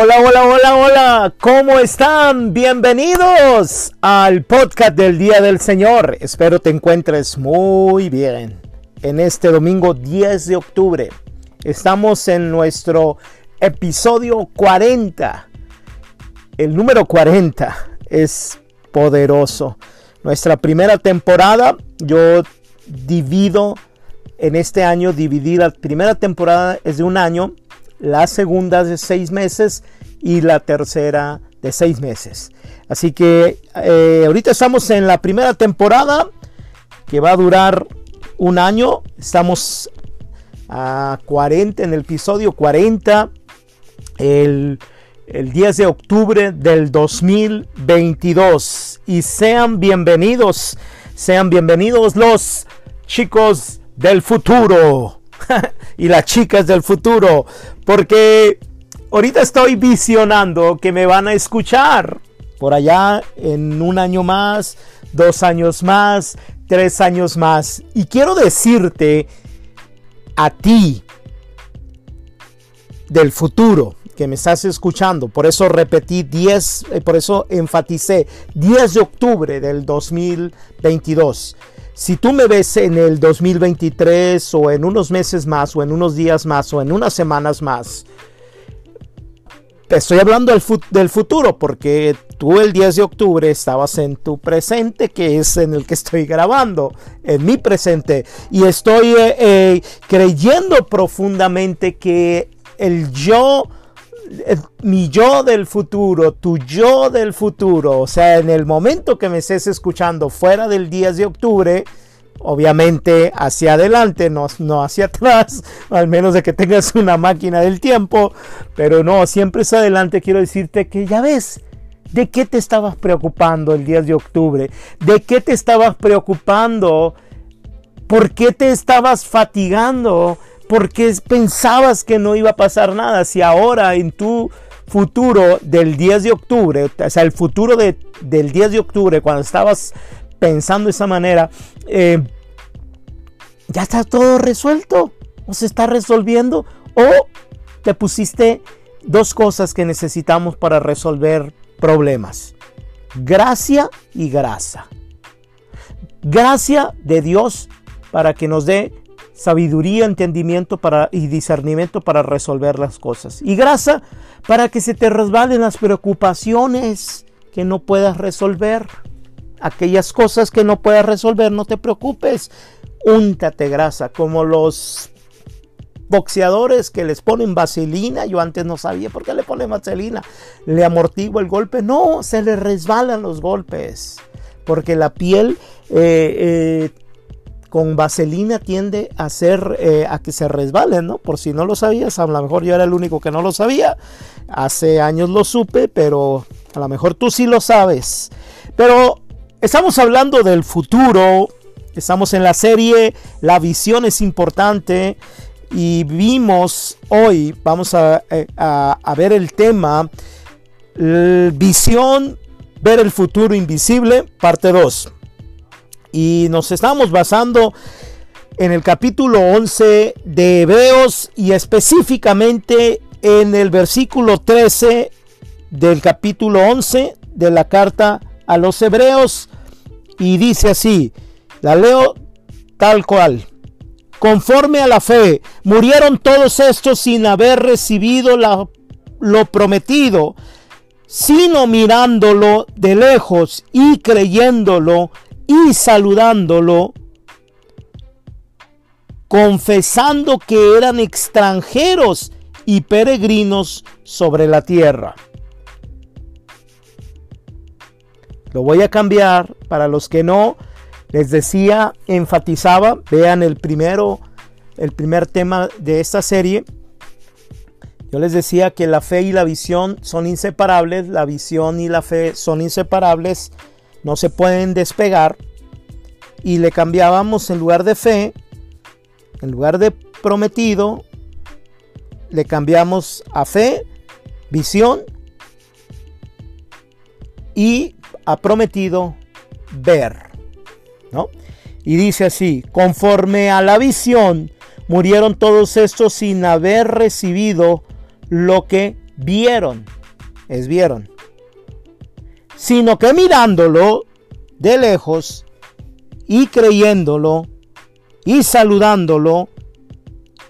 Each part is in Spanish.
Hola, hola, hola, hola, ¿cómo están? Bienvenidos al podcast del Día del Señor. Espero te encuentres muy bien. En este domingo 10 de octubre estamos en nuestro episodio 40. El número 40 es poderoso. Nuestra primera temporada, yo divido en este año, dividí la primera temporada es de un año la segunda de seis meses y la tercera de seis meses. Así que eh, ahorita estamos en la primera temporada que va a durar un año. Estamos a 40 en el episodio 40 el, el 10 de octubre del 2022. Y sean bienvenidos, sean bienvenidos los chicos del futuro. y las chicas del futuro, porque ahorita estoy visionando que me van a escuchar por allá en un año más, dos años más, tres años más. Y quiero decirte a ti del futuro que me estás escuchando, por eso repetí 10, eh, por eso enfaticé 10 de octubre del 2022. Si tú me ves en el 2023 o en unos meses más o en unos días más o en unas semanas más, estoy hablando del, futuro porque tú el 10 de octubre estabas en tu presente, que es en el que estoy grabando, en mi presente. Y estoy eh, eh, creyendo profundamente que el yo mi yo del futuro, tu yo del futuro, o sea, en el momento que me estés escuchando fuera del 10 de octubre, obviamente hacia adelante, no, no hacia atrás, al menos de que tengas una máquina del tiempo, pero no, siempre es adelante, quiero decirte que ya ves, ¿de qué te estabas preocupando el 10 de octubre? ¿De qué te estabas preocupando? ¿Por qué te estabas fatigando? Porque pensabas que no iba a pasar nada. Si ahora en tu futuro del 10 de octubre, o sea, el futuro de, del 10 de octubre, cuando estabas pensando de esa manera, eh, ya está todo resuelto o se está resolviendo o te pusiste dos cosas que necesitamos para resolver problemas. Gracia y grasa. Gracia de Dios para que nos dé sabiduría, entendimiento para, y discernimiento para resolver las cosas. Y grasa para que se te resbalen las preocupaciones que no puedas resolver. Aquellas cosas que no puedas resolver, no te preocupes. Úntate grasa, como los boxeadores que les ponen vaselina. Yo antes no sabía por qué le ponen vaselina. Le amortigua el golpe. No, se le resbalan los golpes. Porque la piel eh, eh, con vaselina tiende a hacer eh, a que se resbalen, ¿no? Por si no lo sabías, a lo mejor yo era el único que no lo sabía. Hace años lo supe, pero a lo mejor tú sí lo sabes. Pero estamos hablando del futuro, estamos en la serie La visión es importante y vimos hoy, vamos a, eh, a ver el tema, visión, ver el futuro invisible, parte 2. Y nos estamos basando en el capítulo 11 de Hebreos y específicamente en el versículo 13 del capítulo 11 de la carta a los Hebreos. Y dice así, la leo tal cual. Conforme a la fe, murieron todos estos sin haber recibido lo prometido, sino mirándolo de lejos y creyéndolo y saludándolo, confesando que eran extranjeros y peregrinos sobre la tierra. Lo voy a cambiar para los que no. Les decía, enfatizaba, vean el primero, el primer tema de esta serie. Yo les decía que la fe y la visión son inseparables, la visión y la fe son inseparables no se pueden despegar y le cambiábamos en lugar de fe, en lugar de prometido, le cambiamos a fe, visión y a prometido ver. ¿no? Y dice así, conforme a la visión, murieron todos estos sin haber recibido lo que vieron, es vieron, sino que mirándolo de lejos y creyéndolo y saludándolo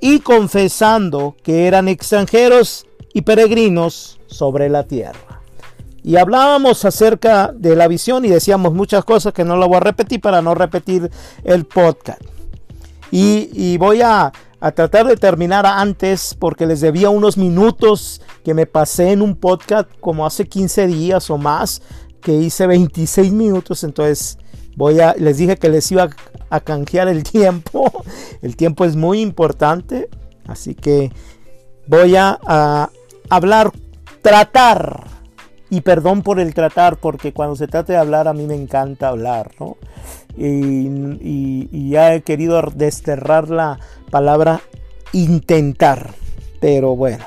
y confesando que eran extranjeros y peregrinos sobre la tierra. Y hablábamos acerca de la visión y decíamos muchas cosas que no lo voy a repetir para no repetir el podcast. Y, voy a, a tratar de terminar antes porque les debía unos minutos que me pasé en un podcast como hace 15 días o más que hice 26 minutos. Entonces voy a les dije que les iba a canjear el tiempo. El tiempo es muy importante. Así que voy a, hablar tratar. Y perdón por el tratar porque cuando se trata de hablar a mí me encanta hablar ¿no? y, ya he querido desterrar la palabra intentar. Pero bueno,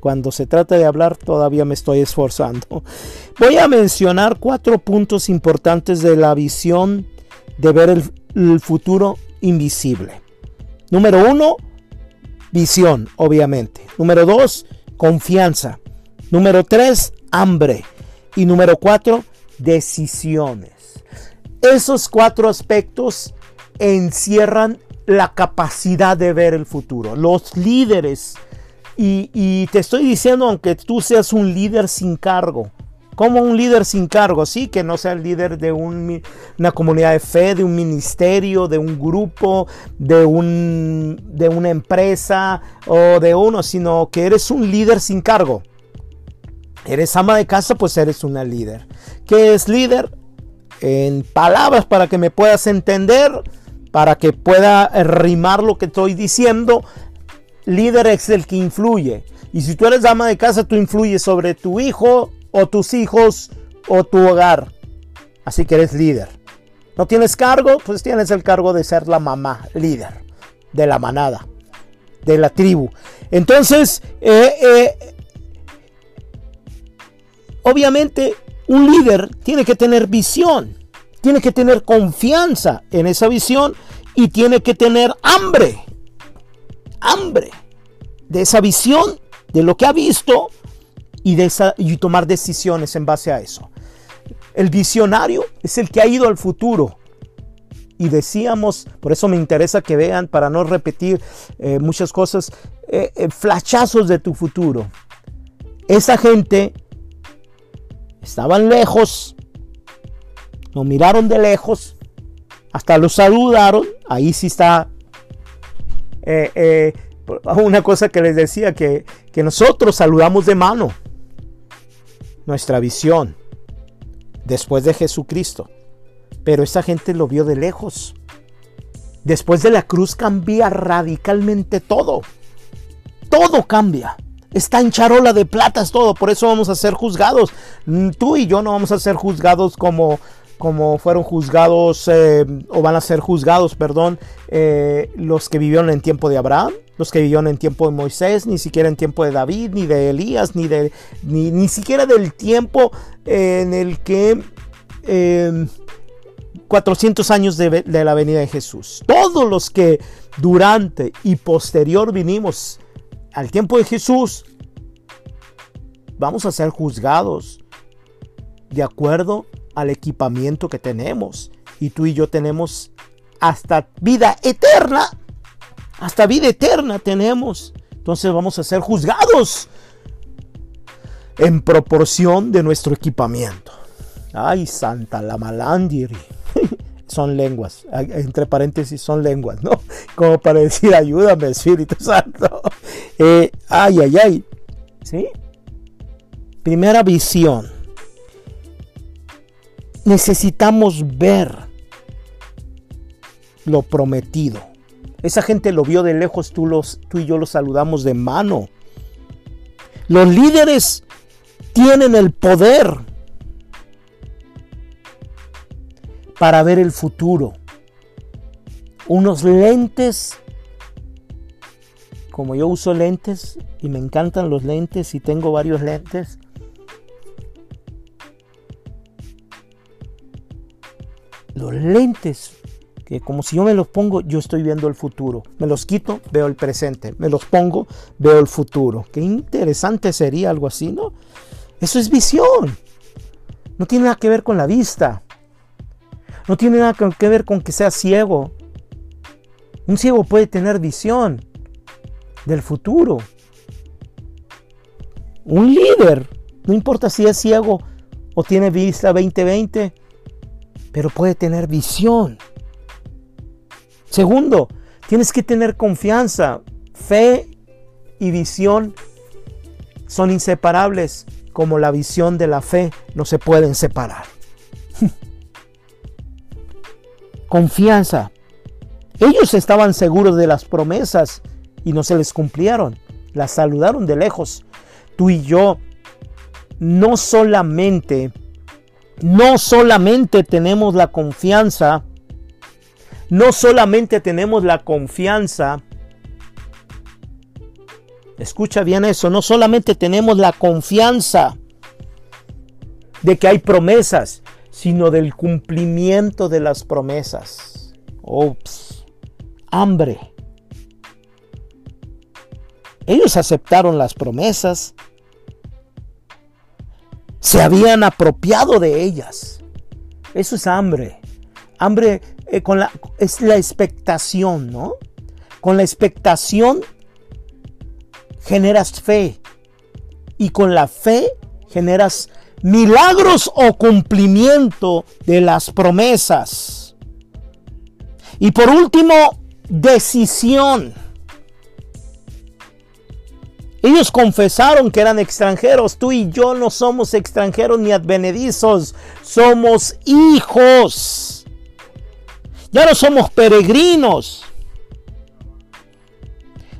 cuando se trata de hablar todavía me estoy esforzando. Voy a mencionar cuatro puntos importantes de la visión de ver el, futuro invisible. Número uno, visión, obviamente. Número dos, confianza. Número tres, hambre. Y número cuatro, decisiones. Esos cuatro aspectos encierran la capacidad de ver el futuro. Los líderes, y, te estoy diciendo, aunque tú seas un líder sin cargo, como un líder sin cargo, sí, que no sea el líder de una comunidad de fe, de un ministerio, de un grupo, de, de una empresa o de uno, sino que eres un líder sin cargo. Eres ama de casa, pues eres una líder. ¿Qué es líder? en palabras para que me puedas entender, para que pueda rimar lo que estoy diciendo. Líder es el que influye. Y si tú eres dama de casa, tú influyes sobre tu hijo o tus hijos o tu hogar. Así que eres líder. ¿No tienes cargo? Pues tienes el cargo de ser la mamá, líder de la manada, de la tribu. Entonces, eh, eh, obviamente un líder tiene que tener visión, tiene que tener confianza en esa visión y tiene que tener hambre, hambre de esa visión, de lo que ha visto y, de esa, y tomar decisiones en base a eso. El visionario es el que ha ido al futuro. Y decíamos, por eso me interesa que vean, para no repetir eh, muchas cosas, eh, eh, flachazos de tu futuro. Esa gente estaban lejos, nos miraron de lejos, hasta los saludaron, ahí sí está eh, eh, una cosa que les decía, que, que nosotros saludamos de mano nuestra visión después de Jesucristo, pero esa gente lo vio de lejos. Después de la cruz cambia radicalmente todo. Todo cambia. Está en charola de platas todo, por eso vamos a ser juzgados. Tú y yo no vamos a ser juzgados como, como fueron juzgados, eh, o van a ser juzgados, perdón, eh, los que vivieron en tiempo de Abraham, los que vivieron en tiempo de Moisés, ni siquiera en tiempo de David, ni de Elías, ni, de, ni, siquiera del tiempo en el que... 400 em, años de, de la venida de Jesús. Todos los que durante y posterior vinimos al tiempo de Jesús, vamos a ser juzgados de acuerdo al equipamiento que tenemos. Y tú y yo tenemos hasta vida eterna. Hasta vida eterna tenemos. Entonces vamos a ser juzgados en proporción de nuestro equipamiento. Ay, Santa la malandiri. son lenguas, entre paréntesis son lenguas, ¿no? Como para decir, ayúdame Espíritu Santo. Eh, ay, ay, ay. ¿Sí? Primera visión. Necesitamos ver lo prometido. Esa gente lo vio de lejos, tú, los, tú y yo lo saludamos de mano. Los líderes tienen el poder para ver el futuro. Unos lentes, como yo uso lentes y me encantan los lentes y tengo varios lentes, lentes que como si yo me los pongo, yo estoy viendo el futuro. Me los quito, veo el presente. Me los pongo, veo el futuro. Qué interesante sería algo así, ¿no? Eso es visión. No tiene nada que ver con la vista. No tiene nada que ver con que sea ciego. Un ciego puede tener visión del futuro. Un líder, no importa si es ciego o tiene vista 2020, pero puede tener visión. Segundo, tienes que tener confianza. Fe y visión son inseparables, como la visión de la fe no se pueden separar. confianza. Ellos estaban seguros de las promesas y no se les cumplieron. Las saludaron de lejos. Tú y yo no solamente, no solamente tenemos la confianza, no solamente tenemos la confianza, escucha bien eso, no solamente tenemos la confianza de que hay promesas, sino del cumplimiento de las promesas. Ops, hambre. Ellos aceptaron las promesas, se habían apropiado de ellas. Eso es hambre. Hambre eh, con la, es la expectación, ¿no? Con la expectación generas fe y con la fe generas milagros o cumplimiento de las promesas. Y por último, decisión. Ellos confesaron que eran extranjeros. Tú y yo no somos extranjeros ni advenedizos. Somos hijos. Ya no somos peregrinos.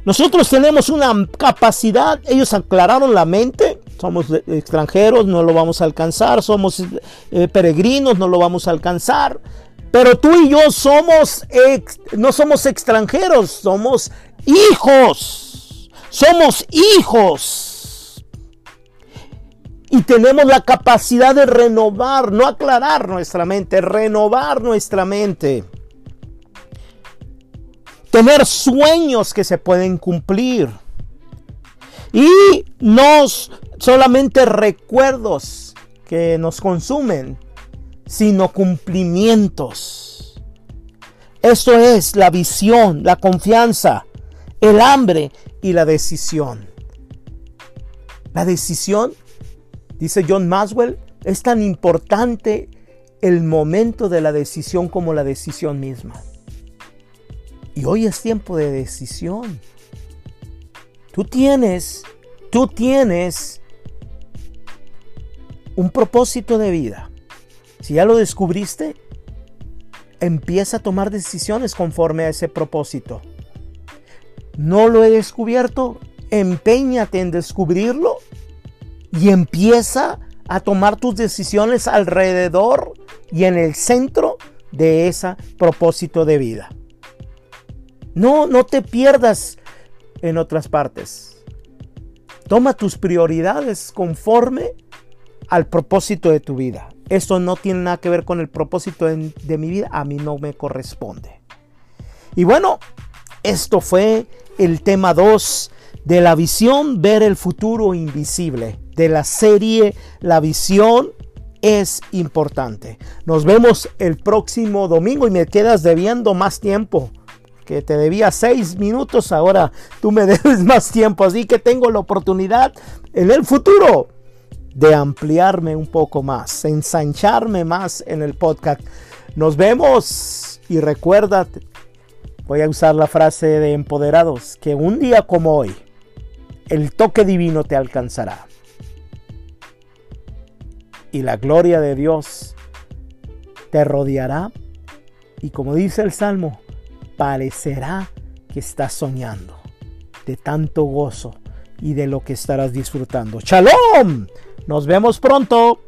Nosotros tenemos una capacidad. Ellos aclararon la mente. Somos extranjeros, no lo vamos a alcanzar. Somos eh, peregrinos, no lo vamos a alcanzar. Pero tú y yo somos, no somos extranjeros, somos hijos. Somos hijos. Y tenemos la capacidad de renovar, no aclarar nuestra mente, renovar nuestra mente. Tener sueños que se pueden cumplir. Y no solamente recuerdos que nos consumen, sino cumplimientos. Eso es la visión, la confianza, el hambre y la decisión. La decisión, dice John Maswell, es tan importante el momento de la decisión como la decisión misma. Y hoy es tiempo de decisión. Tú tienes, tú tienes un propósito de vida. Si ya lo descubriste, empieza a tomar decisiones conforme a ese propósito no lo he descubierto, empeñate en descubrirlo y empieza a tomar tus decisiones alrededor y en el centro de ese propósito de vida. No, no te pierdas en otras partes. Toma tus prioridades conforme al propósito de tu vida. Esto no tiene nada que ver con el propósito de, de mi vida. A mí no me corresponde. Y bueno, esto fue el tema 2 de la visión, ver el futuro invisible, de la serie La visión es importante. Nos vemos el próximo domingo y me quedas debiendo más tiempo. Que te debía seis minutos, ahora tú me debes más tiempo. Así que tengo la oportunidad en el futuro de ampliarme un poco más, ensancharme más en el podcast. Nos vemos y recuerda, Voy a usar la frase de empoderados, que un día como hoy, el toque divino te alcanzará. Y la gloria de Dios te rodeará. Y como dice el Salmo, parecerá que estás soñando de tanto gozo y de lo que estarás disfrutando. ¡Shalom! Nos vemos pronto.